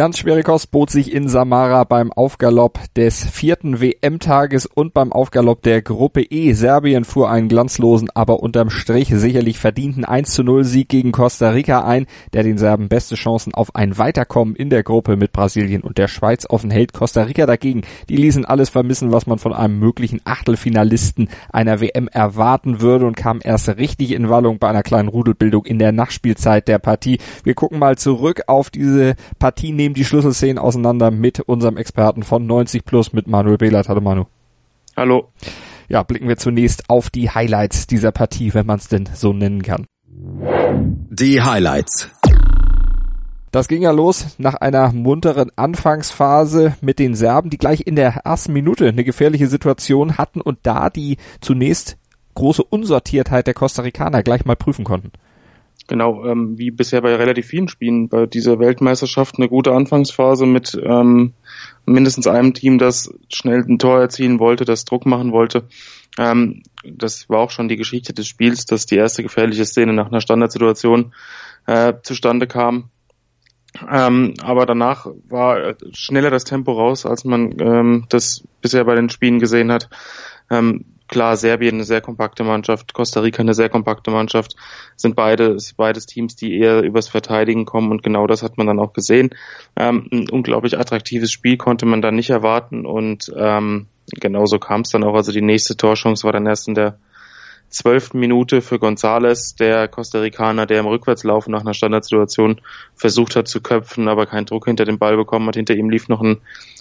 Ganz schwere Kost bot sich in Samara beim Aufgalopp des vierten WM-Tages und beim Aufgalopp der Gruppe E. Serbien fuhr einen glanzlosen, aber unterm Strich sicherlich verdienten 1 zu 0 Sieg gegen Costa Rica ein, der den Serben beste Chancen auf ein Weiterkommen in der Gruppe mit Brasilien und der Schweiz offen hält. Costa Rica dagegen, die ließen alles vermissen, was man von einem möglichen Achtelfinalisten einer WM erwarten würde und kam erst richtig in Wallung bei einer kleinen Rudelbildung in der Nachspielzeit der Partie. Wir gucken mal zurück auf diese Partie nehmen die Schlüsselszenen auseinander mit unserem Experten von 90 Plus, mit Manuel Behlert. Hallo Manu. Hallo. Ja, blicken wir zunächst auf die Highlights dieser Partie, wenn man es denn so nennen kann. Die Highlights. Das ging ja los nach einer munteren Anfangsphase mit den Serben, die gleich in der ersten Minute eine gefährliche Situation hatten und da die zunächst große Unsortiertheit der Costa Ricaner gleich mal prüfen konnten. Genau, ähm, wie bisher bei relativ vielen Spielen bei dieser Weltmeisterschaft eine gute Anfangsphase mit ähm, mindestens einem Team, das schnell ein Tor erzielen wollte, das Druck machen wollte. Ähm, das war auch schon die Geschichte des Spiels, dass die erste gefährliche Szene nach einer Standardsituation äh, zustande kam. Ähm, aber danach war schneller das Tempo raus, als man ähm, das bisher bei den Spielen gesehen hat. Ähm, klar, Serbien eine sehr kompakte Mannschaft, Costa Rica eine sehr kompakte Mannschaft, sind beide, beides Teams, die eher übers Verteidigen kommen und genau das hat man dann auch gesehen. Ähm, ein unglaublich attraktives Spiel konnte man dann nicht erwarten und ähm, genauso kam es dann auch. Also die nächste Torchance war dann erst in der zwölften Minute für González, der Costa Ricaner, der im Rückwärtslauf nach einer Standardsituation versucht hat zu köpfen, aber keinen Druck hinter den Ball bekommen hat. Hinter ihm lief noch ein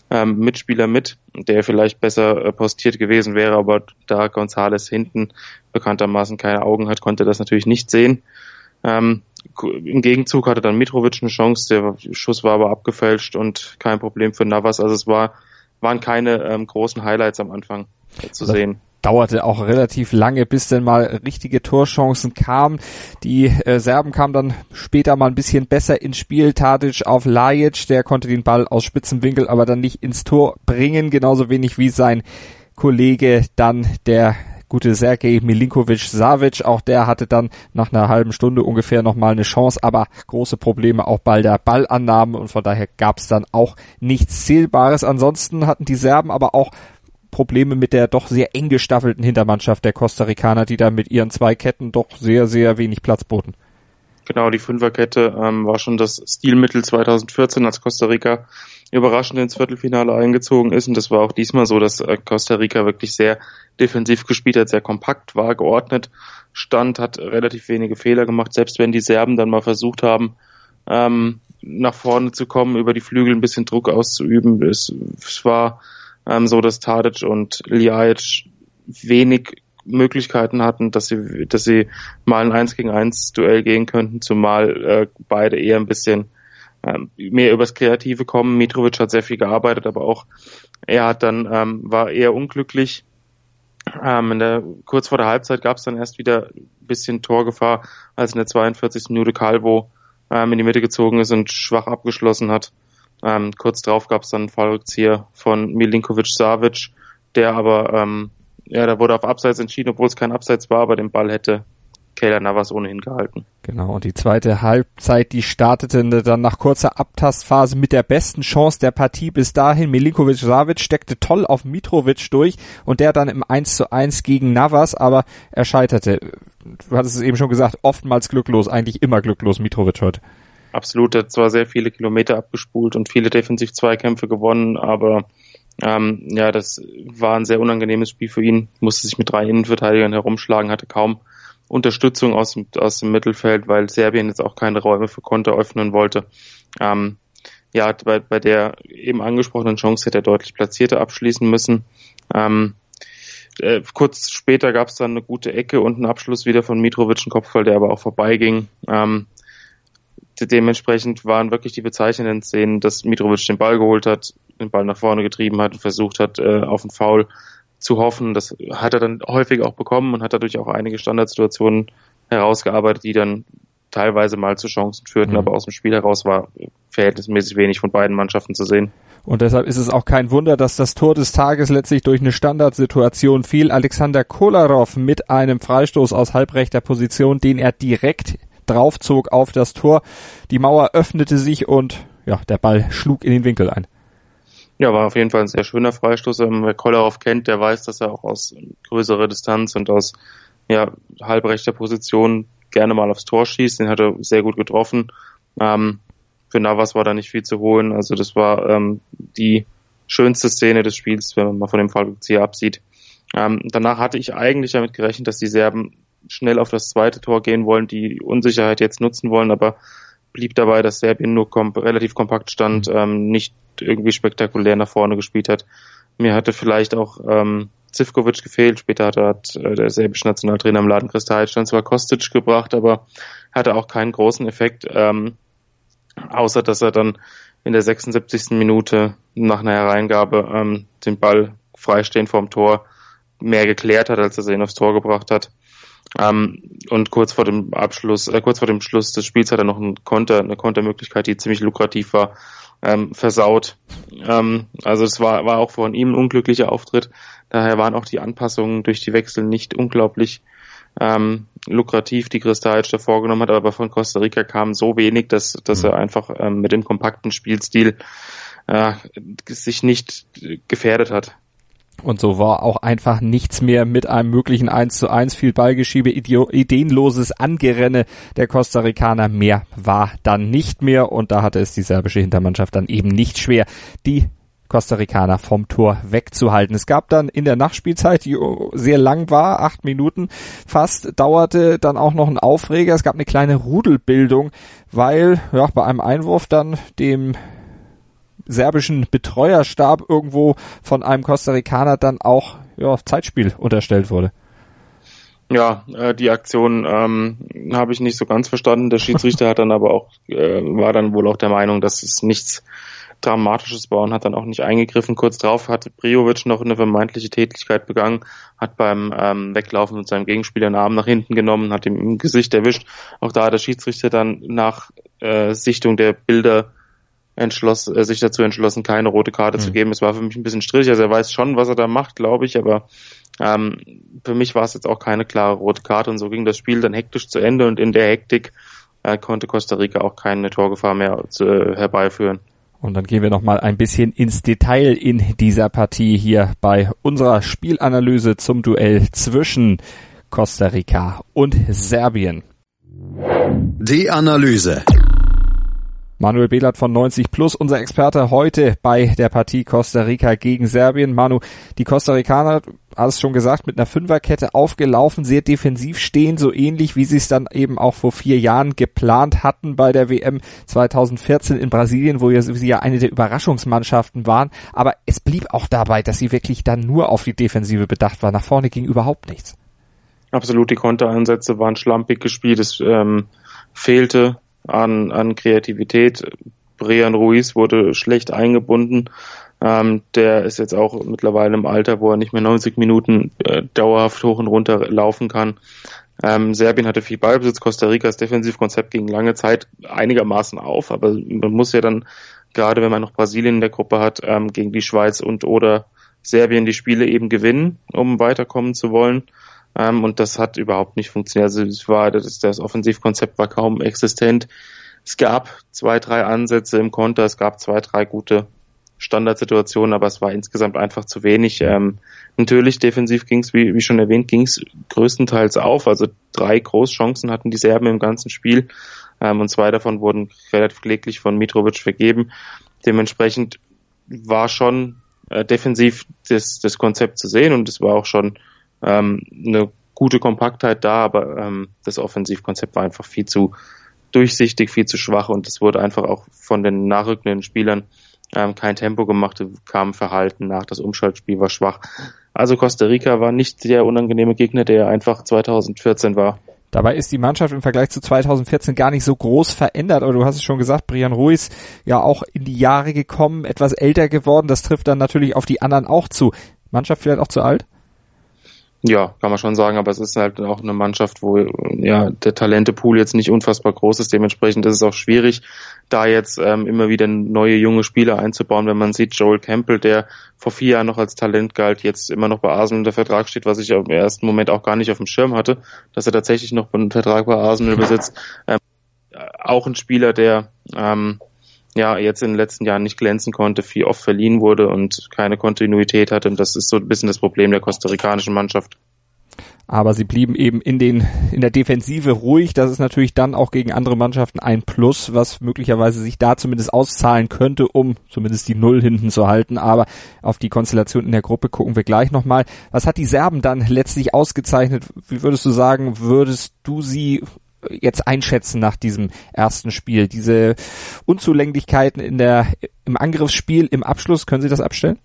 ähm, Mitspieler mit, der vielleicht besser äh, postiert gewesen wäre, aber da González hinten bekanntermaßen keine Augen hat, konnte das natürlich nicht sehen. Ähm, Im Gegenzug hatte dann Mitrovic eine Chance, der Schuss war aber abgefälscht und kein Problem für Navas. Also es war, waren keine ähm, großen Highlights am Anfang äh, zu sehen dauerte auch relativ lange, bis denn mal richtige Torchancen kamen. Die äh, Serben kamen dann später mal ein bisschen besser ins Spiel. Tadic auf Lajic, der konnte den Ball aus Spitzenwinkel aber dann nicht ins Tor bringen, genauso wenig wie sein Kollege dann der gute Sergej Milinkovic-Savic, auch der hatte dann nach einer halben Stunde ungefähr nochmal eine Chance, aber große Probleme auch bei der Ballannahme und von daher gab es dann auch nichts Zählbares. Ansonsten hatten die Serben aber auch Probleme mit der doch sehr eng gestaffelten Hintermannschaft der Costa Ricaner, die da mit ihren zwei Ketten doch sehr, sehr wenig Platz boten. Genau, die Fünferkette ähm, war schon das Stilmittel 2014, als Costa Rica überraschend ins Viertelfinale eingezogen ist. Und das war auch diesmal so, dass äh, Costa Rica wirklich sehr defensiv gespielt hat, sehr kompakt war, geordnet stand, hat relativ wenige Fehler gemacht, selbst wenn die Serben dann mal versucht haben, ähm, nach vorne zu kommen, über die Flügel ein bisschen Druck auszuüben. Es, es war ähm, so dass Tadic und Ljajic wenig Möglichkeiten hatten, dass sie, dass sie mal ein 1 gegen 1 Duell gehen könnten, zumal äh, beide eher ein bisschen ähm, mehr übers Kreative kommen. Mitrovic hat sehr viel gearbeitet, aber auch er hat dann, ähm, war eher unglücklich. Ähm, in der, kurz vor der Halbzeit gab es dann erst wieder ein bisschen Torgefahr, als in der 42. Minute Calvo ähm, in die Mitte gezogen ist und schwach abgeschlossen hat. Ähm, kurz darauf gab es dann einen Fallrückzieher von Milinkovic Savic, der aber, ähm, ja, da wurde auf Abseits entschieden, obwohl es kein Abseits war, aber den Ball hätte Kayla Navas ohnehin gehalten. Genau, und die zweite Halbzeit, die startete dann nach kurzer Abtastphase mit der besten Chance der Partie bis dahin. Milinkovic Savic steckte toll auf Mitrovic durch und der dann im 1 zu 1 gegen Navas, aber er scheiterte. Du hattest es eben schon gesagt, oftmals glücklos, eigentlich immer glücklos Mitrovic heute absolut, hat zwar sehr viele Kilometer abgespult und viele Defensiv-Zweikämpfe gewonnen, aber ähm, ja, das war ein sehr unangenehmes Spiel für ihn, musste sich mit drei Innenverteidigern herumschlagen, hatte kaum Unterstützung aus dem, aus dem Mittelfeld, weil Serbien jetzt auch keine Räume für Konter öffnen wollte. Ähm, ja, bei, bei der eben angesprochenen Chance hätte er deutlich platzierter abschließen müssen. Ähm, äh, kurz später gab es dann eine gute Ecke und einen Abschluss wieder von Mitrovic, ein Kopfball, der aber auch vorbeiging. Ähm, dementsprechend waren wirklich die bezeichnenden Szenen, dass Mitrovic den Ball geholt hat, den Ball nach vorne getrieben hat und versucht hat, äh, auf den Foul zu hoffen. Das hat er dann häufig auch bekommen und hat dadurch auch einige Standardsituationen herausgearbeitet, die dann teilweise mal zu Chancen führten, mhm. aber aus dem Spiel heraus war verhältnismäßig wenig von beiden Mannschaften zu sehen. Und deshalb ist es auch kein Wunder, dass das Tor des Tages letztlich durch eine Standardsituation fiel. Alexander Kolarov mit einem Freistoß aus halbrechter Position, den er direkt draufzog auf das Tor. Die Mauer öffnete sich und ja, der Ball schlug in den Winkel ein. Ja, war auf jeden Fall ein sehr schöner Freistoß. Wer Kolarov kennt, der weiß, dass er auch aus größerer Distanz und aus ja, halbrechter Position gerne mal aufs Tor schießt. Den hat er sehr gut getroffen. Ähm, für Navas war da nicht viel zu holen. Also das war ähm, die schönste Szene des Spiels, wenn man mal von dem Fallrückzieher absieht. Ähm, danach hatte ich eigentlich damit gerechnet, dass die Serben schnell auf das zweite Tor gehen wollen, die Unsicherheit jetzt nutzen wollen, aber blieb dabei, dass Serbien nur kom relativ kompakt stand, mhm. ähm, nicht irgendwie spektakulär nach vorne gespielt hat. Mir hatte vielleicht auch ähm, Zivkovic gefehlt. Später hat, hat äh, der serbische Nationaltrainer im Laden Kristajic dann zwar Kostic gebracht, aber hatte auch keinen großen Effekt, ähm, außer dass er dann in der 76. Minute nach einer Hereingabe ähm, den Ball freistehend vorm Tor mehr geklärt hat, als er ihn aufs Tor gebracht hat. Ähm, und kurz vor dem Abschluss, äh, kurz vor dem Schluss des Spiels hat er noch einen Konter, eine Kontermöglichkeit, die ziemlich lukrativ war, ähm, versaut. Ähm, also es war, war auch von ihm ein unglücklicher Auftritt. Daher waren auch die Anpassungen durch die Wechsel nicht unglaublich ähm, lukrativ, die Kristalic da vorgenommen hat, aber von Costa Rica kam so wenig, dass, dass er mhm. einfach ähm, mit dem kompakten Spielstil äh, sich nicht gefährdet hat. Und so war auch einfach nichts mehr mit einem möglichen 1 zu 1, viel Ballgeschiebe, ideenloses Angerenne der Costa Ricaner. Mehr war dann nicht mehr und da hatte es die serbische Hintermannschaft dann eben nicht schwer, die Costa Ricaner vom Tor wegzuhalten. Es gab dann in der Nachspielzeit, die sehr lang war, acht Minuten fast, dauerte dann auch noch ein Aufreger. Es gab eine kleine Rudelbildung, weil ja, bei einem Einwurf dann dem serbischen Betreuerstab irgendwo von einem Costa Ricaner dann auch ja, Zeitspiel unterstellt wurde. Ja, äh, die Aktion ähm, habe ich nicht so ganz verstanden. Der Schiedsrichter hat dann aber auch, äh, war dann wohl auch der Meinung, dass es nichts Dramatisches war und hat dann auch nicht eingegriffen. Kurz darauf hat Briovic noch eine vermeintliche Tätigkeit begangen, hat beim ähm, Weglaufen mit seinem Gegenspieler einen Arm nach hinten genommen, hat ihm im Gesicht erwischt. Auch da hat der Schiedsrichter dann nach äh, Sichtung der Bilder entschloss, äh, sich dazu entschlossen, keine rote Karte mhm. zu geben. Es war für mich ein bisschen strittig. Also er weiß schon, was er da macht, glaube ich, aber ähm, für mich war es jetzt auch keine klare rote Karte und so ging das Spiel dann hektisch zu Ende und in der Hektik äh, konnte Costa Rica auch keine Torgefahr mehr zu, äh, herbeiführen. Und dann gehen wir noch mal ein bisschen ins Detail in dieser Partie hier bei unserer Spielanalyse zum Duell zwischen Costa Rica und Serbien. Die Analyse. Manuel Behlert von 90 Plus, unser Experte heute bei der Partie Costa Rica gegen Serbien. Manu, die Costa Ricaner, hast schon gesagt, mit einer Fünferkette aufgelaufen, sehr defensiv stehen, so ähnlich wie sie es dann eben auch vor vier Jahren geplant hatten bei der WM 2014 in Brasilien, wo sie ja eine der Überraschungsmannschaften waren. Aber es blieb auch dabei, dass sie wirklich dann nur auf die Defensive bedacht war. Nach vorne ging überhaupt nichts. Absolut, die Konteransätze waren schlampig gespielt. Es ähm, fehlte an, an Kreativität. Brian Ruiz wurde schlecht eingebunden. Ähm, der ist jetzt auch mittlerweile im Alter, wo er nicht mehr 90 Minuten äh, dauerhaft hoch und runter laufen kann. Ähm, Serbien hatte viel Ballbesitz, Costa Ricas Defensivkonzept ging lange Zeit einigermaßen auf, aber man muss ja dann, gerade wenn man noch Brasilien in der Gruppe hat, ähm, gegen die Schweiz und oder Serbien die Spiele eben gewinnen, um weiterkommen zu wollen. Ähm, und das hat überhaupt nicht funktioniert. Also es war, das, das Offensivkonzept war kaum existent. Es gab zwei, drei Ansätze im Konter, es gab zwei, drei gute Standardsituationen, aber es war insgesamt einfach zu wenig. Ähm, natürlich defensiv ging es, wie, wie schon erwähnt, ging es größtenteils auf. Also drei Großchancen hatten die Serben im ganzen Spiel ähm, und zwei davon wurden relativ kläglich von Mitrovic vergeben. Dementsprechend war schon äh, defensiv das, das Konzept zu sehen und es war auch schon ähm, eine gute Kompaktheit da, aber ähm, das Offensivkonzept war einfach viel zu durchsichtig, viel zu schwach und es wurde einfach auch von den nachrückenden Spielern ähm, kein Tempo gemacht, kam Verhalten nach, das Umschaltspiel war schwach. Also Costa Rica war nicht der unangenehme Gegner, der einfach 2014 war. Dabei ist die Mannschaft im Vergleich zu 2014 gar nicht so groß verändert, aber du hast es schon gesagt, Brian Ruiz ja auch in die Jahre gekommen, etwas älter geworden, das trifft dann natürlich auf die anderen auch zu. Mannschaft vielleicht auch zu alt? Ja, kann man schon sagen, aber es ist halt auch eine Mannschaft, wo ja der Talentepool jetzt nicht unfassbar groß ist. Dementsprechend ist es auch schwierig, da jetzt ähm, immer wieder neue junge Spieler einzubauen. Wenn man sieht, Joel Campbell, der vor vier Jahren noch als Talent galt, jetzt immer noch bei Arsenal unter Vertrag steht, was ich im ersten Moment auch gar nicht auf dem Schirm hatte, dass er tatsächlich noch einen Vertrag bei Arsenal besitzt. Ähm, auch ein Spieler, der ähm, ja jetzt in den letzten Jahren nicht glänzen konnte, viel oft verliehen wurde und keine Kontinuität hatte. Und das ist so ein bisschen das Problem der kostarikanischen Mannschaft. Aber sie blieben eben in den, in der Defensive ruhig. Das ist natürlich dann auch gegen andere Mannschaften ein Plus, was möglicherweise sich da zumindest auszahlen könnte, um zumindest die Null hinten zu halten. Aber auf die Konstellation in der Gruppe gucken wir gleich nochmal. Was hat die Serben dann letztlich ausgezeichnet? Wie würdest du sagen, würdest du sie jetzt einschätzen nach diesem ersten Spiel? Diese Unzulänglichkeiten in der, im Angriffsspiel, im Abschluss, können Sie das abstellen?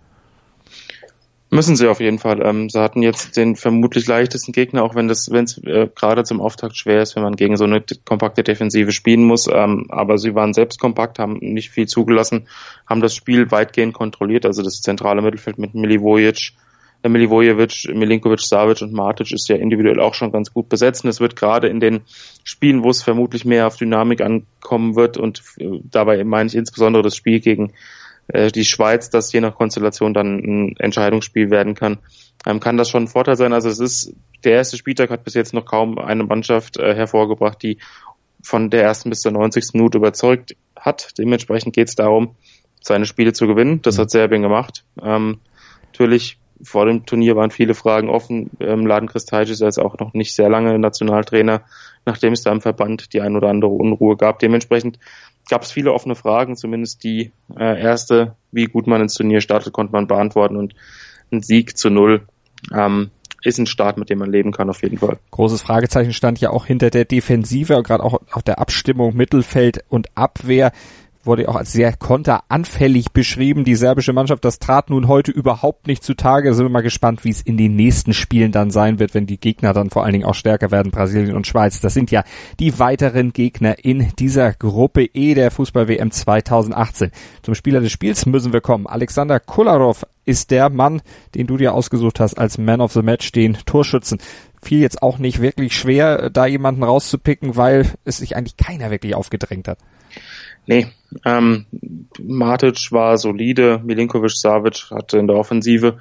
Müssen sie auf jeden Fall. Ähm, sie hatten jetzt den vermutlich leichtesten Gegner, auch wenn das, wenn es äh, gerade zum Auftakt schwer ist, wenn man gegen so eine kompakte Defensive spielen muss. Ähm, aber sie waren selbst kompakt, haben nicht viel zugelassen, haben das Spiel weitgehend kontrolliert. Also das zentrale Mittelfeld mit Milivojevic, äh, Milivojevic, Milinkovic, Savic und Matic ist ja individuell auch schon ganz gut besetzt. Und es wird gerade in den Spielen, wo es vermutlich mehr auf Dynamik ankommen wird und äh, dabei meine ich insbesondere das Spiel gegen äh, die Schweiz, das je nach Konstellation dann ein Entscheidungsspiel werden kann, ähm, kann das schon ein Vorteil sein. Also es ist, der erste Spieltag hat bis jetzt noch kaum eine Mannschaft äh, hervorgebracht, die von der ersten bis zur 90. Minute überzeugt hat. Dementsprechend geht es darum, seine Spiele zu gewinnen. Das hat Serbien gemacht. Ähm, natürlich vor dem Turnier waren viele Fragen offen. Ähm, Laden Kristajc ist jetzt auch noch nicht sehr lange Nationaltrainer, nachdem es da im Verband die ein oder andere Unruhe gab. Dementsprechend gab es viele offene Fragen, zumindest die äh, erste, wie gut man ins Turnier startet, konnte man beantworten und ein Sieg zu null ähm, ist ein Start, mit dem man leben kann, auf jeden Fall. Großes Fragezeichen stand ja auch hinter der Defensive, gerade auch auf der Abstimmung Mittelfeld und Abwehr wurde auch als sehr konteranfällig beschrieben. Die serbische Mannschaft, das trat nun heute überhaupt nicht zutage. Da sind wir mal gespannt, wie es in den nächsten Spielen dann sein wird, wenn die Gegner dann vor allen Dingen auch stärker werden, Brasilien und Schweiz. Das sind ja die weiteren Gegner in dieser Gruppe E der Fußball-WM 2018. Zum Spieler des Spiels müssen wir kommen. Alexander Kolarov ist der Mann, den du dir ausgesucht hast als Man of the Match, den Torschützen fiel jetzt auch nicht wirklich schwer, da jemanden rauszupicken, weil es sich eigentlich keiner wirklich aufgedrängt hat. Nee, ähm, Matic war solide, Milinkovic Savic hatte in der Offensive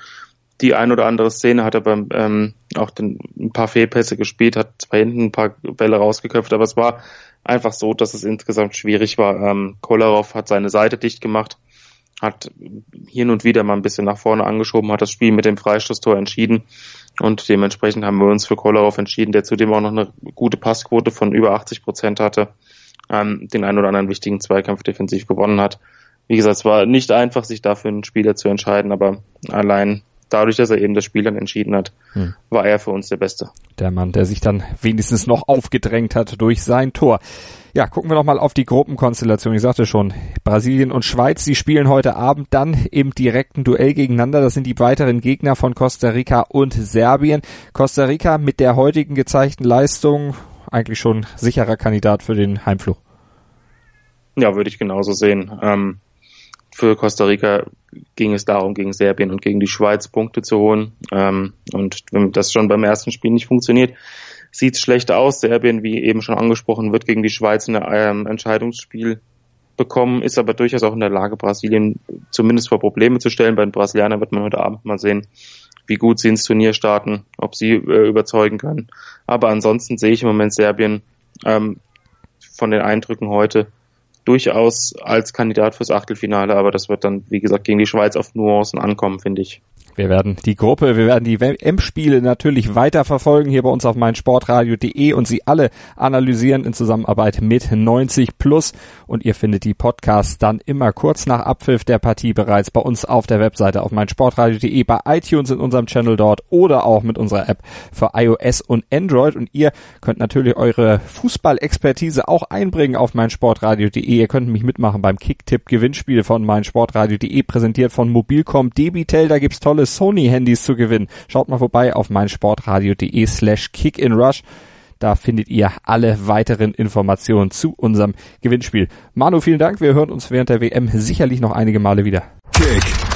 die ein oder andere Szene, hat er beim ähm, auch den, ein paar Fehlpässe gespielt, hat bei hinten ein paar Bälle rausgeköpft, aber es war einfach so, dass es insgesamt schwierig war. Ähm, Kolarov hat seine Seite dicht gemacht, hat hier und wieder mal ein bisschen nach vorne angeschoben, hat das Spiel mit dem Freistoßtor entschieden und dementsprechend haben wir uns für Kolarov entschieden, der zudem auch noch eine gute Passquote von über 80 Prozent hatte ähm, den einen oder anderen wichtigen Zweikampf defensiv gewonnen hat. Wie gesagt, es war nicht einfach, sich dafür einen Spieler zu entscheiden, aber allein dadurch, dass er eben das Spiel dann entschieden hat, hm. war er für uns der Beste. Der Mann, der sich dann wenigstens noch aufgedrängt hat durch sein Tor. Ja, gucken wir noch mal auf die Gruppenkonstellation. Ich sagte schon, Brasilien und Schweiz, die spielen heute Abend dann im direkten Duell gegeneinander. Das sind die weiteren Gegner von Costa Rica und Serbien. Costa Rica mit der heutigen gezeigten Leistung eigentlich schon sicherer Kandidat für den Heimflug. Ja, würde ich genauso sehen. Ähm, für Costa Rica ging es darum, gegen Serbien und gegen die Schweiz Punkte zu holen. Ähm, und wenn das schon beim ersten Spiel nicht funktioniert, sieht es schlecht aus. Serbien, wie eben schon angesprochen, wird gegen die Schweiz ein ähm, Entscheidungsspiel bekommen, ist aber durchaus auch in der Lage, Brasilien zumindest vor Probleme zu stellen. Bei den Brasilianern wird man heute Abend mal sehen, wie gut sie ins Turnier starten, ob sie äh, überzeugen können. Aber ansonsten sehe ich im Moment Serbien ähm, von den Eindrücken heute durchaus als Kandidat fürs Achtelfinale, aber das wird dann, wie gesagt, gegen die Schweiz auf Nuancen ankommen, finde ich. Wir werden die Gruppe, wir werden die WM-Spiele natürlich weiter verfolgen hier bei uns auf meinsportradio.de und sie alle analysieren in Zusammenarbeit mit 90 Plus. Und ihr findet die Podcasts dann immer kurz nach Abpfiff der Partie bereits bei uns auf der Webseite auf meinsportradio.de, bei iTunes in unserem Channel dort oder auch mit unserer App für iOS und Android. Und ihr könnt natürlich eure Fußballexpertise auch einbringen auf meinsportradio.de. Ihr könnt mich mitmachen beim Kicktipp-Gewinnspiel von meinsportradio.de, präsentiert von Mobilcom Debitel. Da gibt's tolle Sony-Handys zu gewinnen. Schaut mal vorbei auf meinsportradio.de slash kickinrush. Da findet ihr alle weiteren Informationen zu unserem Gewinnspiel. Manu, vielen Dank. Wir hören uns während der WM sicherlich noch einige Male wieder. Kick